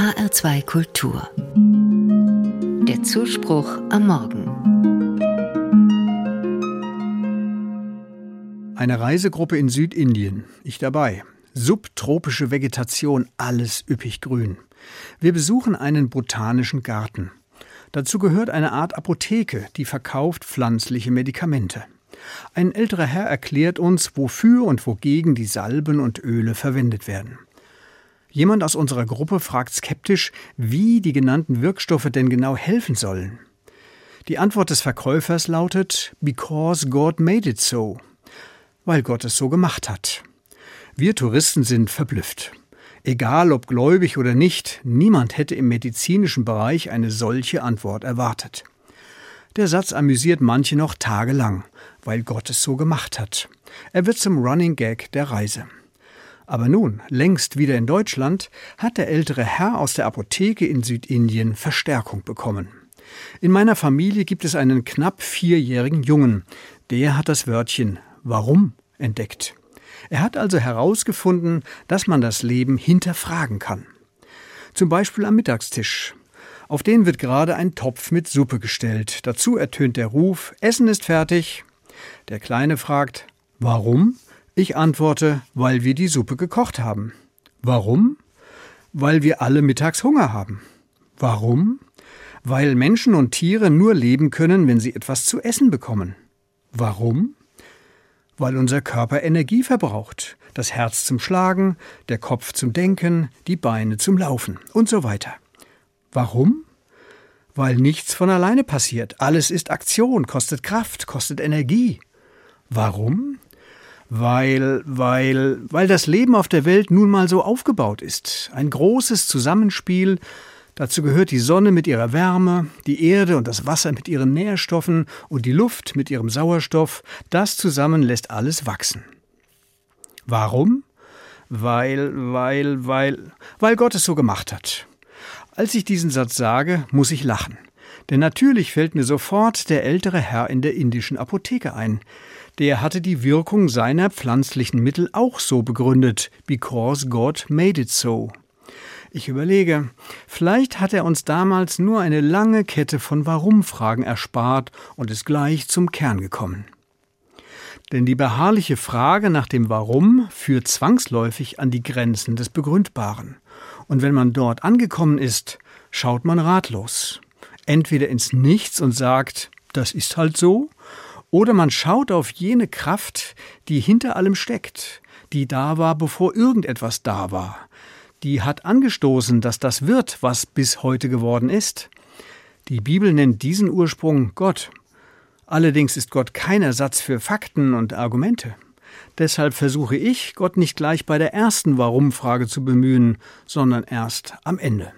HR2 Kultur. Der Zuspruch am Morgen. Eine Reisegruppe in Südindien. Ich dabei. Subtropische Vegetation, alles üppig grün. Wir besuchen einen botanischen Garten. Dazu gehört eine Art Apotheke, die verkauft pflanzliche Medikamente. Ein älterer Herr erklärt uns, wofür und wogegen die Salben und Öle verwendet werden. Jemand aus unserer Gruppe fragt skeptisch, wie die genannten Wirkstoffe denn genau helfen sollen. Die Antwort des Verkäufers lautet Because God made it so, weil Gott es so gemacht hat. Wir Touristen sind verblüfft. Egal ob gläubig oder nicht, niemand hätte im medizinischen Bereich eine solche Antwort erwartet. Der Satz amüsiert manche noch tagelang, weil Gott es so gemacht hat. Er wird zum Running Gag der Reise. Aber nun, längst wieder in Deutschland, hat der ältere Herr aus der Apotheke in Südindien Verstärkung bekommen. In meiner Familie gibt es einen knapp vierjährigen Jungen. Der hat das Wörtchen Warum entdeckt. Er hat also herausgefunden, dass man das Leben hinterfragen kann. Zum Beispiel am Mittagstisch. Auf den wird gerade ein Topf mit Suppe gestellt. Dazu ertönt der Ruf Essen ist fertig. Der Kleine fragt Warum? Ich antworte, weil wir die Suppe gekocht haben. Warum? Weil wir alle mittags Hunger haben. Warum? Weil Menschen und Tiere nur leben können, wenn sie etwas zu essen bekommen. Warum? Weil unser Körper Energie verbraucht, das Herz zum Schlagen, der Kopf zum Denken, die Beine zum Laufen und so weiter. Warum? Weil nichts von alleine passiert. Alles ist Aktion, kostet Kraft, kostet Energie. Warum? Weil, weil, weil das Leben auf der Welt nun mal so aufgebaut ist. Ein großes Zusammenspiel. Dazu gehört die Sonne mit ihrer Wärme, die Erde und das Wasser mit ihren Nährstoffen und die Luft mit ihrem Sauerstoff. Das zusammen lässt alles wachsen. Warum? Weil, weil, weil, weil Gott es so gemacht hat. Als ich diesen Satz sage, muss ich lachen. Denn natürlich fällt mir sofort der ältere Herr in der indischen Apotheke ein. Der hatte die Wirkung seiner pflanzlichen Mittel auch so begründet, because God made it so. Ich überlege, vielleicht hat er uns damals nur eine lange Kette von Warum-Fragen erspart und ist gleich zum Kern gekommen. Denn die beharrliche Frage nach dem Warum führt zwangsläufig an die Grenzen des Begründbaren. Und wenn man dort angekommen ist, schaut man ratlos entweder ins Nichts und sagt, das ist halt so, oder man schaut auf jene Kraft, die hinter allem steckt, die da war, bevor irgendetwas da war. Die hat angestoßen, dass das wird, was bis heute geworden ist. Die Bibel nennt diesen Ursprung Gott. Allerdings ist Gott kein Ersatz für Fakten und Argumente. Deshalb versuche ich, Gott nicht gleich bei der ersten Warum-Frage zu bemühen, sondern erst am Ende.